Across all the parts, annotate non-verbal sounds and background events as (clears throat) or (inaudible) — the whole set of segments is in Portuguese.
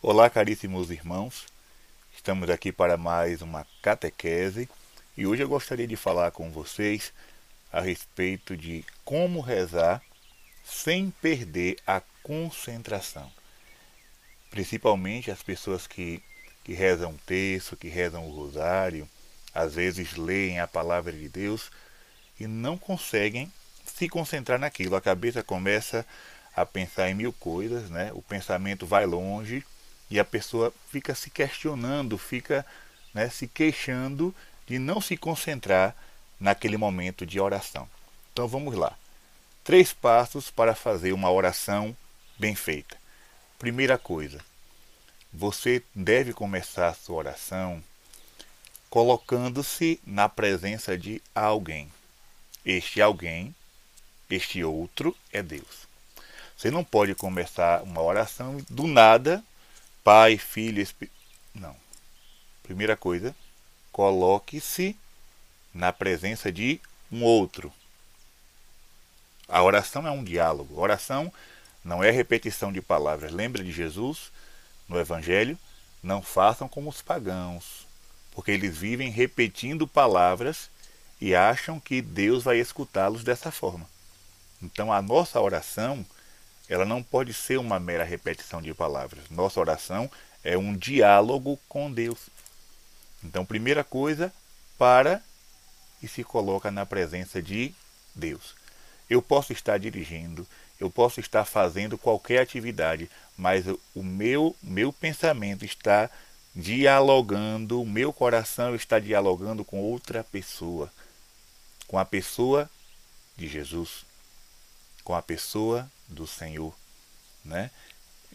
Olá, caríssimos irmãos. Estamos aqui para mais uma catequese e hoje eu gostaria de falar com vocês a respeito de como rezar sem perder a concentração. Principalmente as pessoas que, que rezam o texto, que rezam o rosário, às vezes leem a palavra de Deus e não conseguem se concentrar naquilo. A cabeça começa a pensar em mil coisas, né? o pensamento vai longe e a pessoa fica se questionando, fica né, se queixando de não se concentrar naquele momento de oração. Então vamos lá. Três passos para fazer uma oração bem feita. Primeira coisa, você deve começar a sua oração colocando-se na presença de alguém. Este alguém, este outro é Deus. Você não pode começar uma oração do nada Pai, Filho, Espírito. Não. Primeira coisa, coloque-se na presença de um outro. A oração é um diálogo. A oração não é repetição de palavras. Lembra de Jesus no Evangelho? Não façam como os pagãos, porque eles vivem repetindo palavras e acham que Deus vai escutá-los dessa forma. Então a nossa oração ela não pode ser uma mera repetição de palavras. Nossa oração é um diálogo com Deus. Então, primeira coisa, para e se coloca na presença de Deus. Eu posso estar dirigindo, eu posso estar fazendo qualquer atividade, mas o meu meu pensamento está dialogando, o meu coração está dialogando com outra pessoa, com a pessoa de Jesus, com a pessoa do Senhor. Né?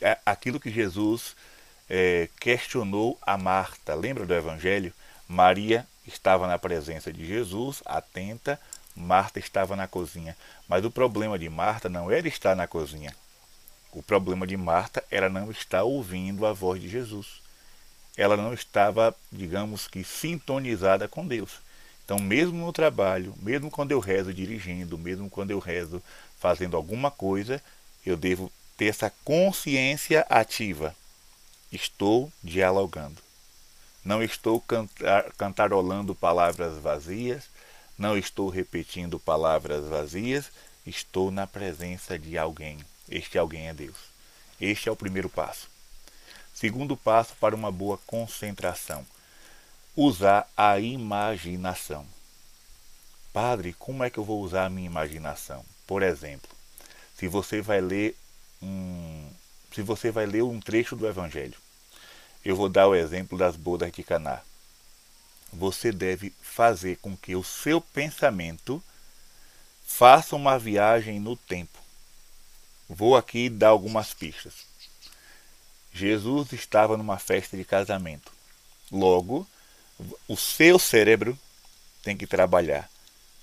É aquilo que Jesus é, questionou a Marta. Lembra do Evangelho? Maria estava na presença de Jesus, atenta, Marta estava na cozinha. Mas o problema de Marta não era estar na cozinha. O problema de Marta era não estar ouvindo a voz de Jesus. Ela não estava, digamos que, sintonizada com Deus. Então, mesmo no trabalho, mesmo quando eu rezo dirigindo, mesmo quando eu rezo fazendo alguma coisa, eu devo ter essa consciência ativa. Estou dialogando. Não estou cantar, cantarolando palavras vazias, não estou repetindo palavras vazias, estou na presença de alguém. Este alguém é Deus. Este é o primeiro passo. Segundo passo para uma boa concentração: usar a imaginação. Padre, como é que eu vou usar a minha imaginação? Por exemplo, se você vai ler um, se você vai ler um trecho do Evangelho, eu vou dar o exemplo das bodas de Caná. Você deve fazer com que o seu pensamento faça uma viagem no tempo. Vou aqui dar algumas pistas. Jesus estava numa festa de casamento. Logo, o seu cérebro tem que trabalhar.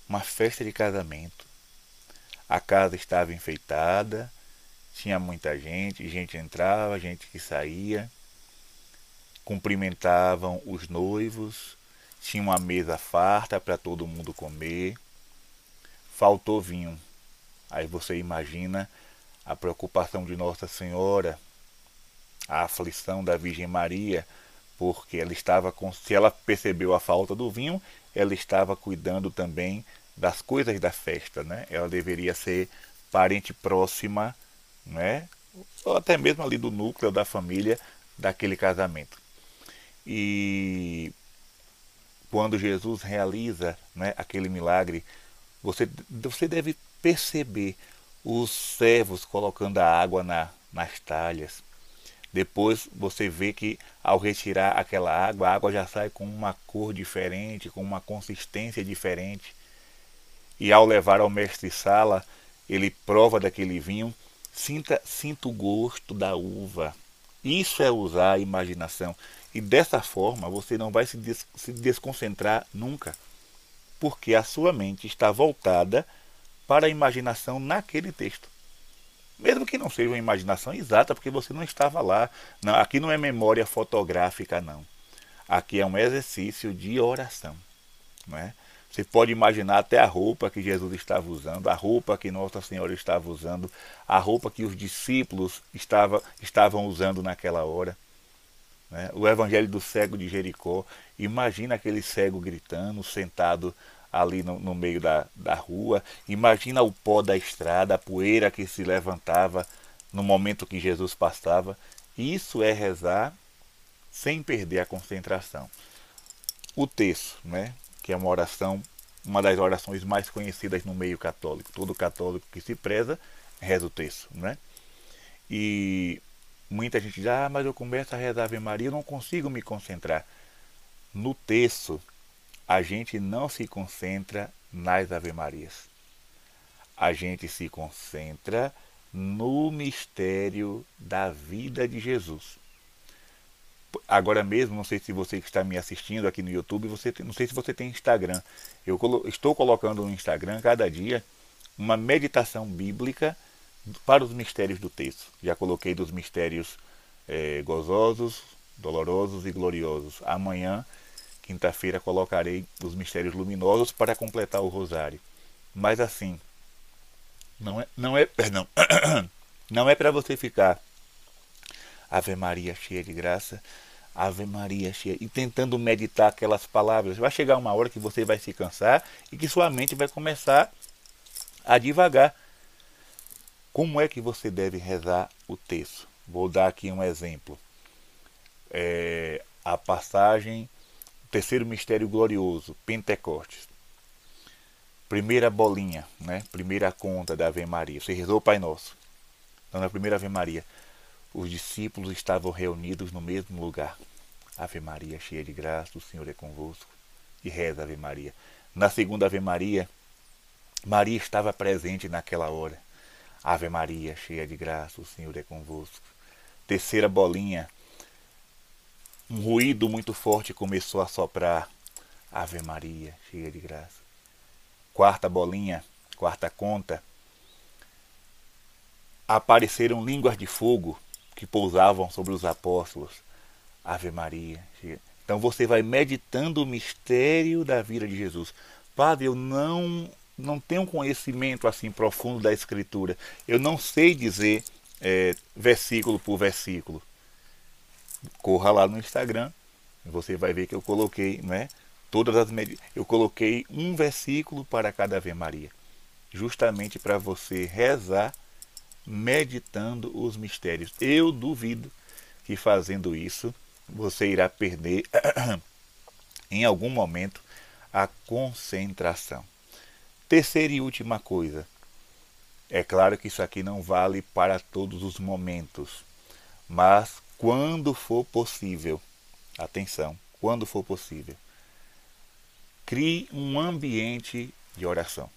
Uma festa de casamento a casa estava enfeitada, tinha muita gente, gente entrava, gente que saía, cumprimentavam os noivos, tinha uma mesa farta para todo mundo comer, faltou vinho. Aí você imagina a preocupação de Nossa Senhora, a aflição da Virgem Maria, porque ela estava com, se ela percebeu a falta do vinho, ela estava cuidando também das coisas da festa, né? Ela deveria ser parente próxima, né? Ou até mesmo ali do núcleo da família daquele casamento. E quando Jesus realiza né, aquele milagre, você, você deve perceber os servos colocando a água na, nas talhas. Depois você vê que ao retirar aquela água, a água já sai com uma cor diferente, com uma consistência diferente e ao levar ao mestre Sala, ele prova daquele vinho, sinta, sinta o gosto da uva. Isso é usar a imaginação. E dessa forma você não vai se, des, se desconcentrar nunca, porque a sua mente está voltada para a imaginação naquele texto. Mesmo que não seja uma imaginação exata, porque você não estava lá. Não, aqui não é memória fotográfica, não. Aqui é um exercício de oração. Não é? Você pode imaginar até a roupa que Jesus estava usando, a roupa que Nossa Senhora estava usando, a roupa que os discípulos estava, estavam usando naquela hora. Né? O evangelho do cego de Jericó. Imagina aquele cego gritando, sentado ali no, no meio da, da rua. Imagina o pó da estrada, a poeira que se levantava no momento que Jesus passava. Isso é rezar sem perder a concentração. O texto, né, que é uma oração, uma das orações mais conhecidas no meio católico. Todo católico que se preza reza o texto, né? E muita gente diz: "Ah, mas eu começo a rezar Ave Maria, eu não consigo me concentrar". No texto, a gente não se concentra nas Ave Marias. A gente se concentra no mistério da vida de Jesus. Agora mesmo, não sei se você que está me assistindo aqui no YouTube, você não sei se você tem Instagram. Eu estou colocando no Instagram cada dia uma meditação bíblica para os mistérios do texto. Já coloquei dos mistérios é, gozosos, dolorosos e gloriosos. Amanhã, quinta-feira, colocarei os mistérios luminosos para completar o rosário. Mas assim, não é, não é, (coughs) perdão, (coughs) não é para você ficar Ave Maria cheia de graça, Ave Maria cheia e tentando meditar aquelas palavras. Vai chegar uma hora que você vai se cansar e que sua mente vai começar a divagar. Como é que você deve rezar o texto? Vou dar aqui um exemplo. É, a passagem, terceiro mistério glorioso, Pentecostes primeira bolinha, né? Primeira conta da Ave Maria. Você rezou o Pai Nosso. Então, na primeira Ave Maria, os discípulos estavam reunidos no mesmo lugar. Ave Maria, cheia de graça, o Senhor é convosco. E reza Ave Maria. Na segunda Ave Maria, Maria estava presente naquela hora. Ave Maria, cheia de graça, o Senhor é convosco. Terceira bolinha, um ruído muito forte começou a soprar. Ave Maria, cheia de graça quarta bolinha, quarta conta, apareceram línguas de fogo que pousavam sobre os apóstolos. Ave Maria. Então você vai meditando o mistério da vida de Jesus. Padre, eu não não tenho conhecimento assim profundo da Escritura. Eu não sei dizer é, versículo por versículo. Corra lá no Instagram, você vai ver que eu coloquei, né? todas as eu coloquei um versículo para cada Ave Maria, justamente para você rezar meditando os mistérios. Eu duvido que fazendo isso você irá perder (clears throat) em algum momento a concentração. Terceira e última coisa. É claro que isso aqui não vale para todos os momentos, mas quando for possível, atenção, quando for possível, Crie um ambiente de oração.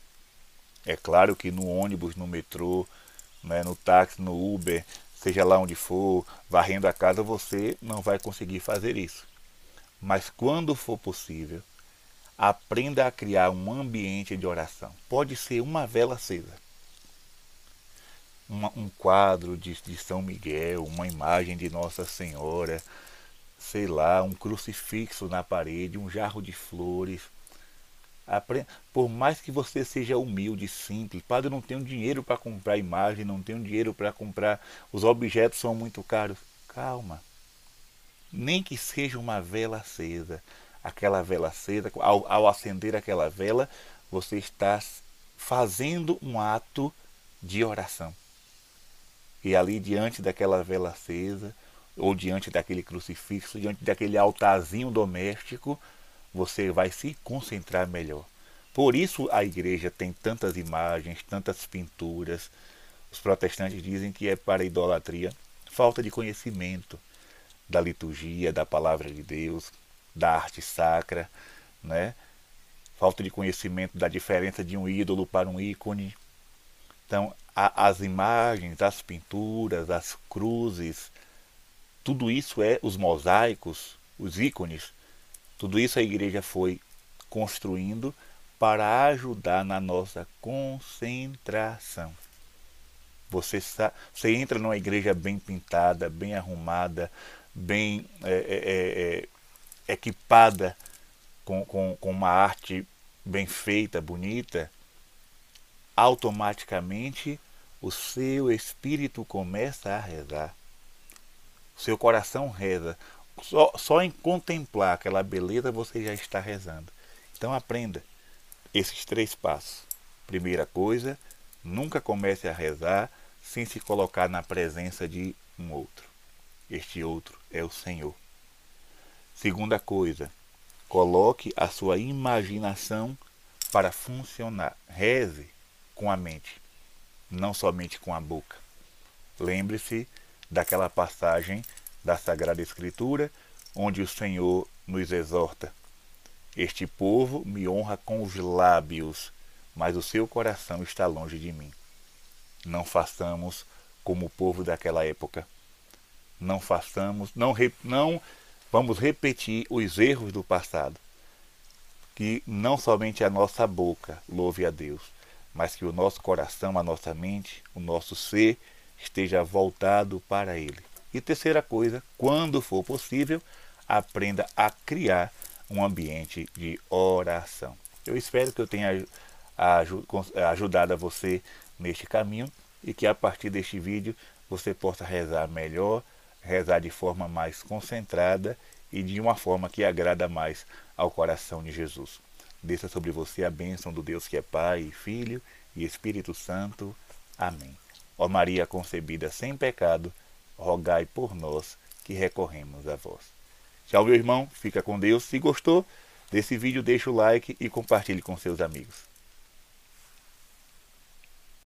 É claro que no ônibus, no metrô, né, no táxi, no Uber, seja lá onde for, varrendo a casa, você não vai conseguir fazer isso. Mas quando for possível, aprenda a criar um ambiente de oração. Pode ser uma vela acesa, uma, um quadro de, de São Miguel, uma imagem de Nossa Senhora, sei lá, um crucifixo na parede, um jarro de flores por mais que você seja humilde, simples, padre, eu não tenho dinheiro para comprar imagem, não tenho dinheiro para comprar, os objetos são muito caros. Calma. Nem que seja uma vela acesa. Aquela vela acesa, ao, ao acender aquela vela, você está fazendo um ato de oração. E ali diante daquela vela acesa, ou diante daquele crucifixo, diante daquele altarzinho doméstico, você vai se concentrar melhor. Por isso a igreja tem tantas imagens, tantas pinturas. Os protestantes dizem que é para idolatria, falta de conhecimento da liturgia, da palavra de Deus, da arte sacra, né? Falta de conhecimento da diferença de um ídolo para um ícone. Então, a, as imagens, as pinturas, as cruzes, tudo isso é os mosaicos, os ícones tudo isso a igreja foi construindo para ajudar na nossa concentração. Você, você entra numa igreja bem pintada, bem arrumada, bem é, é, é, é, equipada com, com, com uma arte bem feita, bonita, automaticamente o seu espírito começa a rezar. O seu coração reza, só, só em contemplar aquela beleza você já está rezando. Então aprenda esses três passos. Primeira coisa, nunca comece a rezar sem se colocar na presença de um outro. Este outro é o Senhor. Segunda coisa, coloque a sua imaginação para funcionar. Reze com a mente, não somente com a boca. Lembre-se daquela passagem da Sagrada Escritura onde o Senhor nos exorta: Este povo me honra com os lábios, mas o seu coração está longe de mim. Não façamos como o povo daquela época. Não façamos, não, não vamos repetir os erros do passado. Que não somente a nossa boca louve a Deus, mas que o nosso coração, a nossa mente, o nosso ser esteja voltado para Ele. E terceira coisa, quando for possível, aprenda a criar um ambiente de oração. Eu espero que eu tenha ajudado a você neste caminho e que a partir deste vídeo você possa rezar melhor, rezar de forma mais concentrada e de uma forma que agrada mais ao coração de Jesus. Desça sobre você a bênção do Deus que é Pai, Filho e Espírito Santo. Amém. Ó Maria concebida sem pecado, rogai por nós que recorremos a vós. Tchau, meu irmão. Fica com Deus. Se gostou desse vídeo, deixa o like e compartilhe com seus amigos.